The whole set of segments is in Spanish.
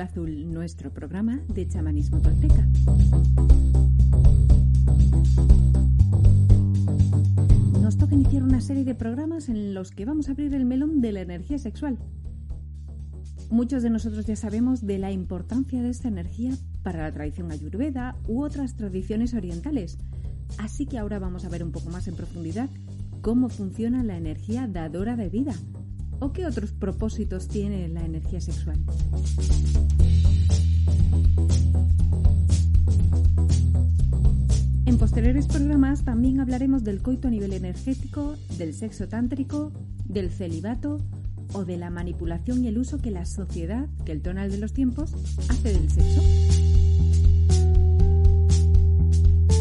Azul, nuestro programa de chamanismo tolteca. Nos toca iniciar una serie de programas en los que vamos a abrir el melón de la energía sexual. Muchos de nosotros ya sabemos de la importancia de esta energía para la tradición ayurveda u otras tradiciones orientales, así que ahora vamos a ver un poco más en profundidad cómo funciona la energía dadora de vida o qué otros propósitos tiene la energía sexual. En posteriores programas también hablaremos del coito a nivel energético, del sexo tántrico, del celibato o de la manipulación y el uso que la sociedad, que el tonal de los tiempos, hace del sexo.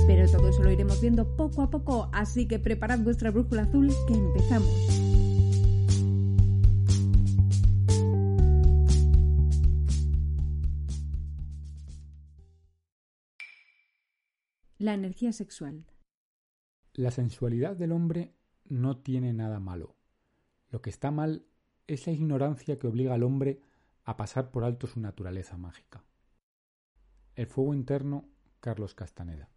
Pero todo eso lo iremos viendo poco a poco, así que preparad vuestra brújula azul que empezamos. La energía sexual. La sensualidad del hombre no tiene nada malo. Lo que está mal es la ignorancia que obliga al hombre a pasar por alto su naturaleza mágica. El fuego interno, Carlos Castaneda.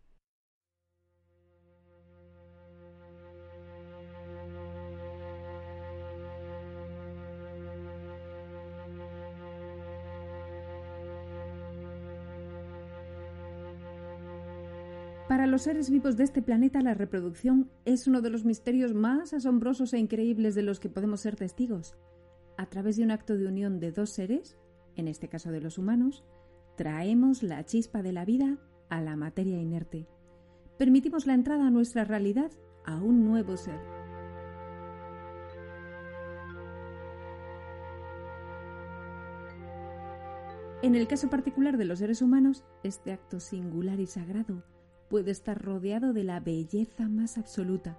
Los seres vivos de este planeta, la reproducción es uno de los misterios más asombrosos e increíbles de los que podemos ser testigos. A través de un acto de unión de dos seres, en este caso de los humanos, traemos la chispa de la vida a la materia inerte. Permitimos la entrada a nuestra realidad a un nuevo ser. En el caso particular de los seres humanos, este acto singular y sagrado puede estar rodeado de la belleza más absoluta.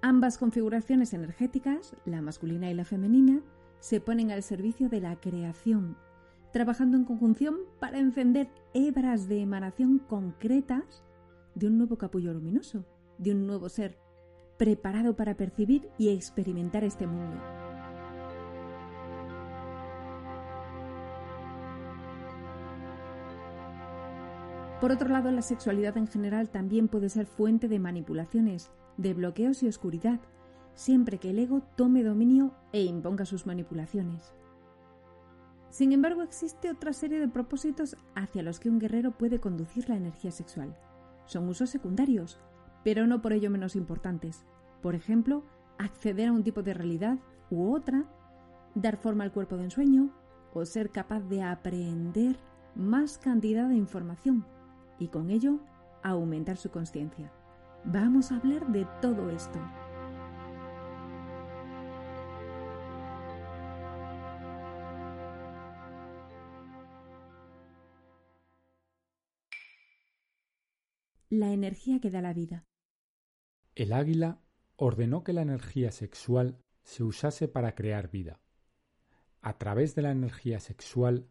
Ambas configuraciones energéticas, la masculina y la femenina, se ponen al servicio de la creación, trabajando en conjunción para encender hebras de emanación concretas de un nuevo capullo luminoso, de un nuevo ser, preparado para percibir y experimentar este mundo. Por otro lado, la sexualidad en general también puede ser fuente de manipulaciones, de bloqueos y oscuridad, siempre que el ego tome dominio e imponga sus manipulaciones. Sin embargo, existe otra serie de propósitos hacia los que un guerrero puede conducir la energía sexual. Son usos secundarios, pero no por ello menos importantes. Por ejemplo, acceder a un tipo de realidad u otra, dar forma al cuerpo de ensueño o ser capaz de aprender más cantidad de información y con ello aumentar su conciencia. Vamos a hablar de todo esto. La energía que da la vida. El águila ordenó que la energía sexual se usase para crear vida. A través de la energía sexual,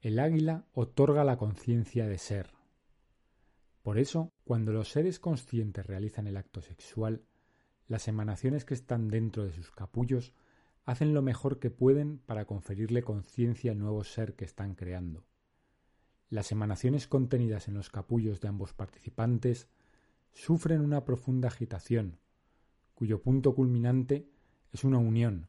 el águila otorga la conciencia de ser. Por eso, cuando los seres conscientes realizan el acto sexual, las emanaciones que están dentro de sus capullos hacen lo mejor que pueden para conferirle conciencia al nuevo ser que están creando. Las emanaciones contenidas en los capullos de ambos participantes sufren una profunda agitación, cuyo punto culminante es una unión,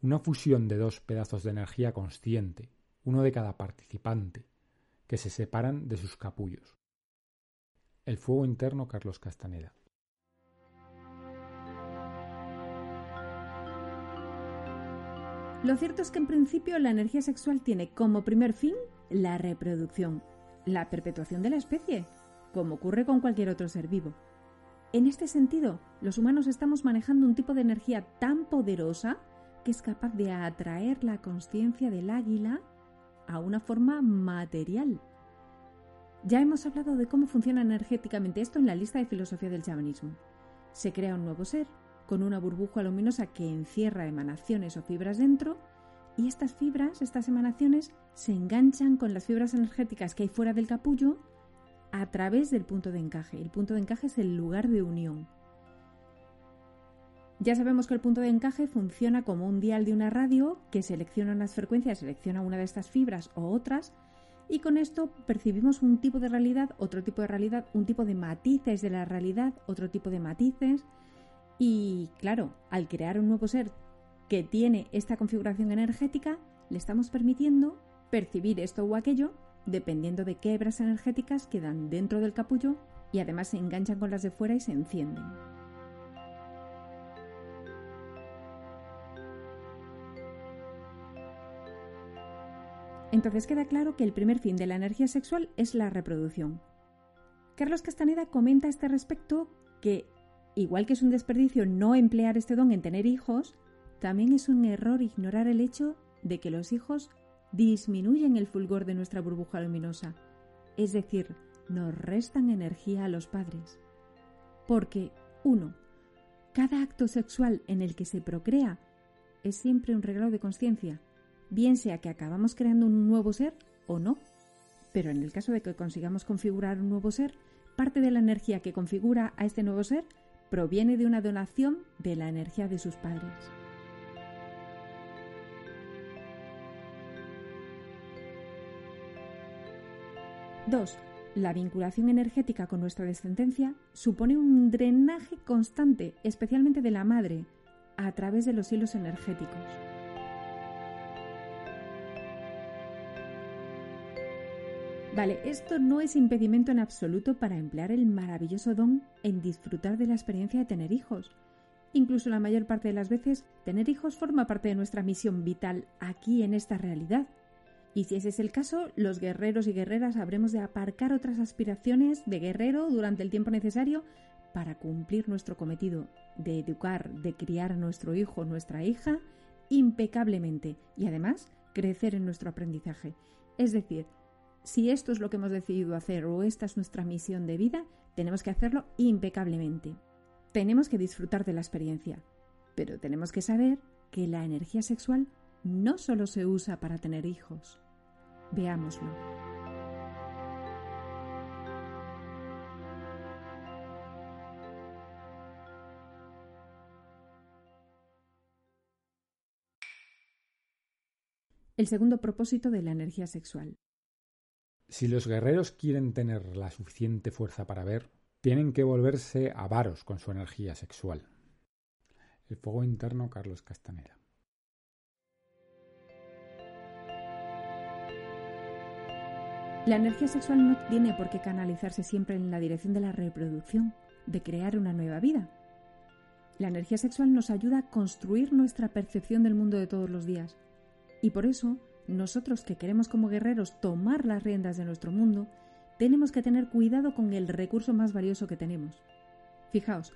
una fusión de dos pedazos de energía consciente, uno de cada participante, que se separan de sus capullos. El fuego interno Carlos Castaneda. Lo cierto es que en principio la energía sexual tiene como primer fin la reproducción, la perpetuación de la especie, como ocurre con cualquier otro ser vivo. En este sentido, los humanos estamos manejando un tipo de energía tan poderosa que es capaz de atraer la conciencia del águila a una forma material, ya hemos hablado de cómo funciona energéticamente esto en la lista de filosofía del chamanismo. Se crea un nuevo ser, con una burbuja luminosa que encierra emanaciones o fibras dentro, y estas fibras, estas emanaciones, se enganchan con las fibras energéticas que hay fuera del capullo a través del punto de encaje. El punto de encaje es el lugar de unión. Ya sabemos que el punto de encaje funciona como un dial de una radio que selecciona unas frecuencias, selecciona una de estas fibras o otras, y con esto percibimos un tipo de realidad, otro tipo de realidad, un tipo de matices de la realidad, otro tipo de matices. Y claro, al crear un nuevo ser que tiene esta configuración energética, le estamos permitiendo percibir esto o aquello dependiendo de qué hebras energéticas quedan dentro del capullo y además se enganchan con las de fuera y se encienden. Entonces queda claro que el primer fin de la energía sexual es la reproducción. Carlos Castaneda comenta a este respecto que, igual que es un desperdicio no emplear este don en tener hijos, también es un error ignorar el hecho de que los hijos disminuyen el fulgor de nuestra burbuja luminosa, es decir, nos restan energía a los padres. Porque, uno, cada acto sexual en el que se procrea es siempre un regalo de conciencia, bien sea que acabamos creando un nuevo ser o no. Pero en el caso de que consigamos configurar un nuevo ser, parte de la energía que configura a este nuevo ser proviene de una donación de la energía de sus padres. 2. La vinculación energética con nuestra descendencia supone un drenaje constante, especialmente de la madre, a través de los hilos energéticos. Vale, esto no es impedimento en absoluto para emplear el maravilloso don en disfrutar de la experiencia de tener hijos. Incluso la mayor parte de las veces, tener hijos forma parte de nuestra misión vital aquí en esta realidad. Y si ese es el caso, los guerreros y guerreras habremos de aparcar otras aspiraciones de guerrero durante el tiempo necesario para cumplir nuestro cometido de educar, de criar a nuestro hijo nuestra hija impecablemente y además crecer en nuestro aprendizaje. Es decir, si esto es lo que hemos decidido hacer o esta es nuestra misión de vida, tenemos que hacerlo impecablemente. Tenemos que disfrutar de la experiencia, pero tenemos que saber que la energía sexual no solo se usa para tener hijos. Veámoslo. El segundo propósito de la energía sexual. Si los guerreros quieren tener la suficiente fuerza para ver, tienen que volverse avaros con su energía sexual. El fuego interno Carlos Castanera. La energía sexual no tiene por qué canalizarse siempre en la dirección de la reproducción, de crear una nueva vida. La energía sexual nos ayuda a construir nuestra percepción del mundo de todos los días. Y por eso, nosotros que queremos como guerreros tomar las riendas de nuestro mundo, tenemos que tener cuidado con el recurso más valioso que tenemos. Fijaos,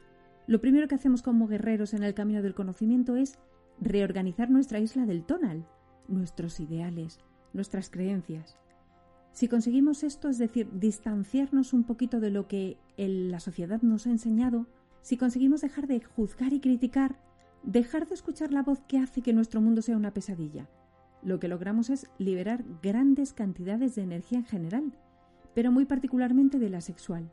lo primero que hacemos como guerreros en el camino del conocimiento es reorganizar nuestra isla del tonal, nuestros ideales, nuestras creencias. Si conseguimos esto, es decir, distanciarnos un poquito de lo que la sociedad nos ha enseñado, si conseguimos dejar de juzgar y criticar, dejar de escuchar la voz que hace que nuestro mundo sea una pesadilla, lo que logramos es liberar grandes cantidades de energía en general, pero muy particularmente de la sexual.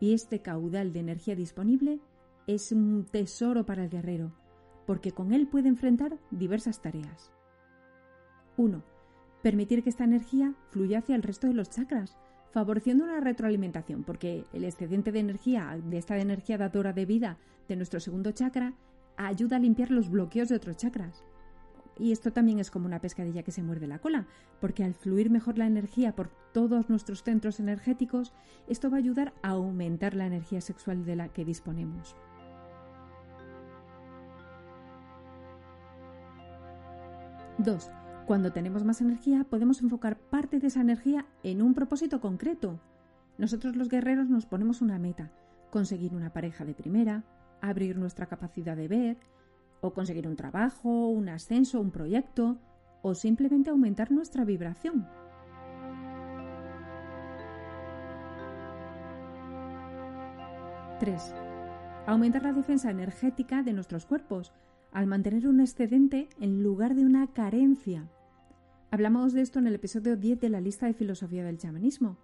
Y este caudal de energía disponible es un tesoro para el guerrero, porque con él puede enfrentar diversas tareas. 1 permitir que esta energía fluya hacia el resto de los chakras, favoreciendo una retroalimentación, porque el excedente de energía, de esta energía dadora de vida de nuestro segundo chakra, ayuda a limpiar los bloqueos de otros chakras. Y esto también es como una pescadilla que se muerde la cola, porque al fluir mejor la energía por todos nuestros centros energéticos, esto va a ayudar a aumentar la energía sexual de la que disponemos. 2. Cuando tenemos más energía, podemos enfocar parte de esa energía en un propósito concreto. Nosotros los guerreros nos ponemos una meta, conseguir una pareja de primera, abrir nuestra capacidad de ver, o conseguir un trabajo, un ascenso, un proyecto, o simplemente aumentar nuestra vibración. ¡3! Aumentar la defensa energética de nuestros cuerpos, al mantener un excedente en lugar de una carencia. Hablamos de esto en el episodio 10 de la lista de filosofía del chamanismo.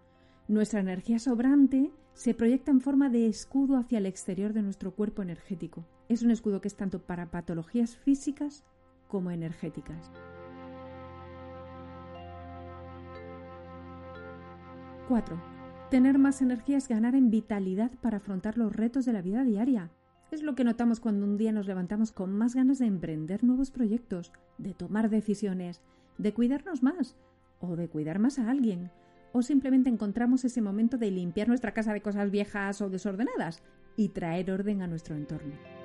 Nuestra energía sobrante se proyecta en forma de escudo hacia el exterior de nuestro cuerpo energético. Es un escudo que es tanto para patologías físicas como energéticas. 4. Tener más energía es ganar en vitalidad para afrontar los retos de la vida diaria. Es lo que notamos cuando un día nos levantamos con más ganas de emprender nuevos proyectos, de tomar decisiones, de cuidarnos más o de cuidar más a alguien, o simplemente encontramos ese momento de limpiar nuestra casa de cosas viejas o desordenadas y traer orden a nuestro entorno.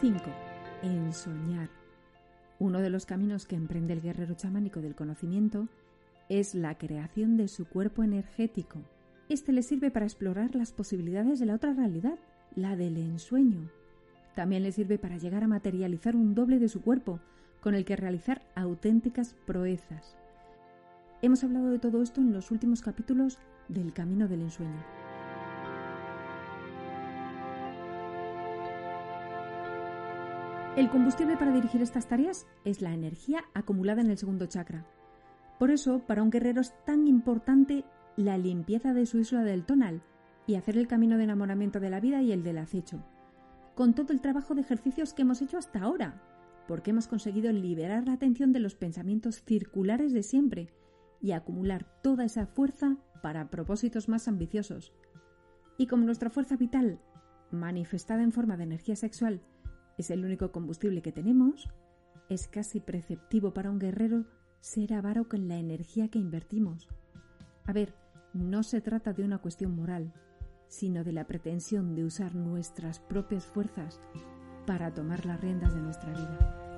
5. En soñar. Uno de los caminos que emprende el guerrero chamánico del conocimiento es la creación de su cuerpo energético. Este le sirve para explorar las posibilidades de la otra realidad, la del ensueño. También le sirve para llegar a materializar un doble de su cuerpo, con el que realizar auténticas proezas. Hemos hablado de todo esto en los últimos capítulos del Camino del Ensueño. El combustible para dirigir estas tareas es la energía acumulada en el segundo chakra. Por eso, para un guerrero es tan importante la limpieza de su isla del tonal y hacer el camino de enamoramiento de la vida y el del acecho, con todo el trabajo de ejercicios que hemos hecho hasta ahora, porque hemos conseguido liberar la atención de los pensamientos circulares de siempre y acumular toda esa fuerza para propósitos más ambiciosos. Y como nuestra fuerza vital, manifestada en forma de energía sexual, es el único combustible que tenemos, es casi preceptivo para un guerrero ser avaro con la energía que invertimos. A ver, no se trata de una cuestión moral, sino de la pretensión de usar nuestras propias fuerzas para tomar las riendas de nuestra vida.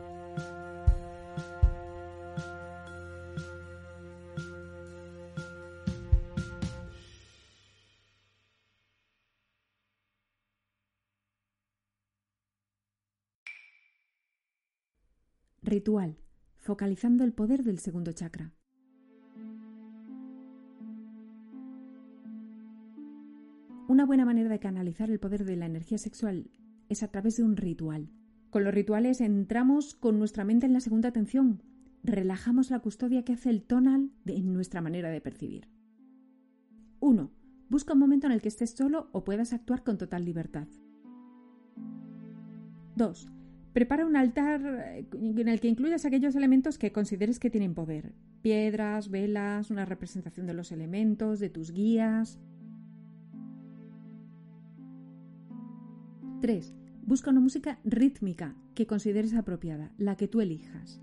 Ritual, focalizando el poder del segundo chakra. Una buena manera de canalizar el poder de la energía sexual es a través de un ritual. Con los rituales entramos con nuestra mente en la segunda atención, relajamos la custodia que hace el tonal en nuestra manera de percibir. 1. Busca un momento en el que estés solo o puedas actuar con total libertad. 2. Prepara un altar eh, en el que incluyas aquellos elementos que consideres que tienen poder. Piedras, velas, una representación de los elementos, de tus guías. 3. Busca una música rítmica que consideres apropiada, la que tú elijas.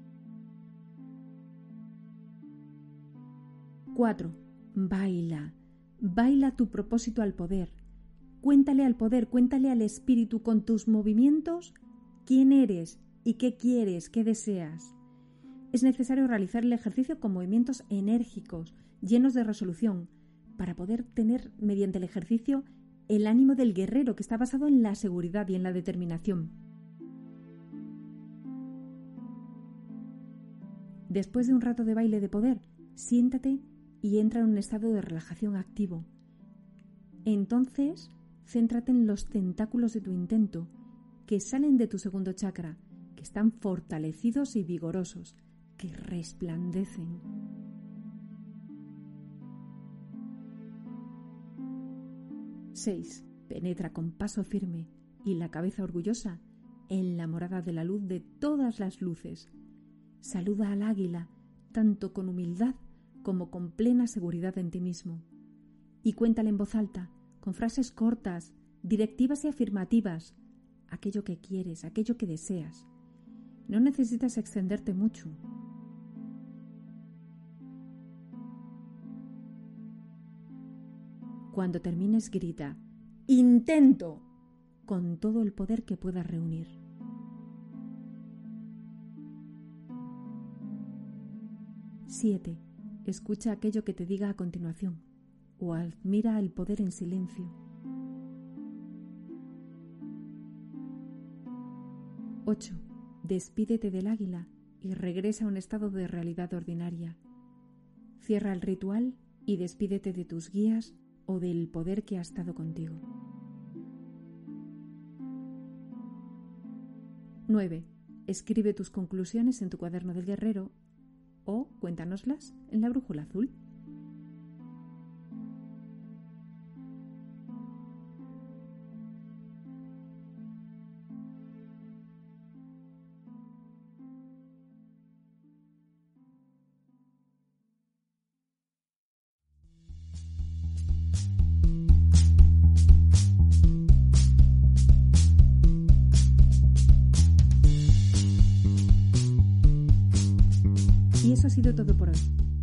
4. Baila. Baila tu propósito al poder. Cuéntale al poder, cuéntale al espíritu con tus movimientos quién eres y qué quieres, qué deseas. Es necesario realizar el ejercicio con movimientos enérgicos, llenos de resolución, para poder tener mediante el ejercicio el ánimo del guerrero que está basado en la seguridad y en la determinación. Después de un rato de baile de poder, siéntate y entra en un estado de relajación activo. Entonces, céntrate en los tentáculos de tu intento que salen de tu segundo chakra, que están fortalecidos y vigorosos, que resplandecen. Seis. Penetra con paso firme y la cabeza orgullosa en la morada de la luz de todas las luces. Saluda al águila, tanto con humildad como con plena seguridad en ti mismo. Y cuéntale en voz alta, con frases cortas, directivas y afirmativas, aquello que quieres, aquello que deseas. No necesitas extenderte mucho. Cuando termines, grita, intento, con todo el poder que puedas reunir. Siete. Escucha aquello que te diga a continuación o admira el poder en silencio. 8. Despídete del águila y regresa a un estado de realidad ordinaria. Cierra el ritual y despídete de tus guías o del poder que ha estado contigo. 9. Escribe tus conclusiones en tu cuaderno del guerrero o cuéntanoslas en la brújula azul. Y eso ha sido todo por hoy.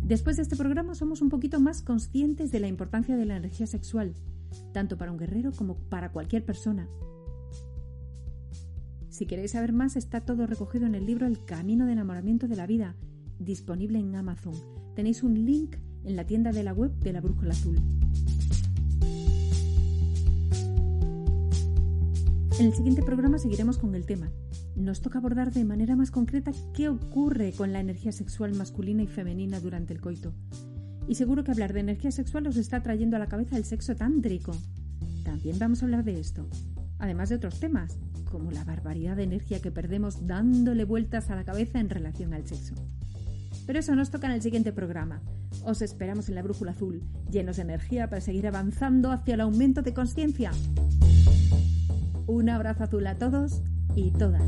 Después de este programa somos un poquito más conscientes de la importancia de la energía sexual, tanto para un guerrero como para cualquier persona. Si queréis saber más, está todo recogido en el libro El Camino de Enamoramiento de la Vida, disponible en Amazon. Tenéis un link en la tienda de la web de la Brújula Azul. En el siguiente programa seguiremos con el tema. Nos toca abordar de manera más concreta qué ocurre con la energía sexual masculina y femenina durante el coito. Y seguro que hablar de energía sexual os está trayendo a la cabeza el sexo tántrico. También vamos a hablar de esto, además de otros temas, como la barbaridad de energía que perdemos dándole vueltas a la cabeza en relación al sexo. Pero eso nos toca en el siguiente programa. Os esperamos en la Brújula Azul, llenos de energía para seguir avanzando hacia el aumento de conciencia. Un abrazo azul a todos y todas.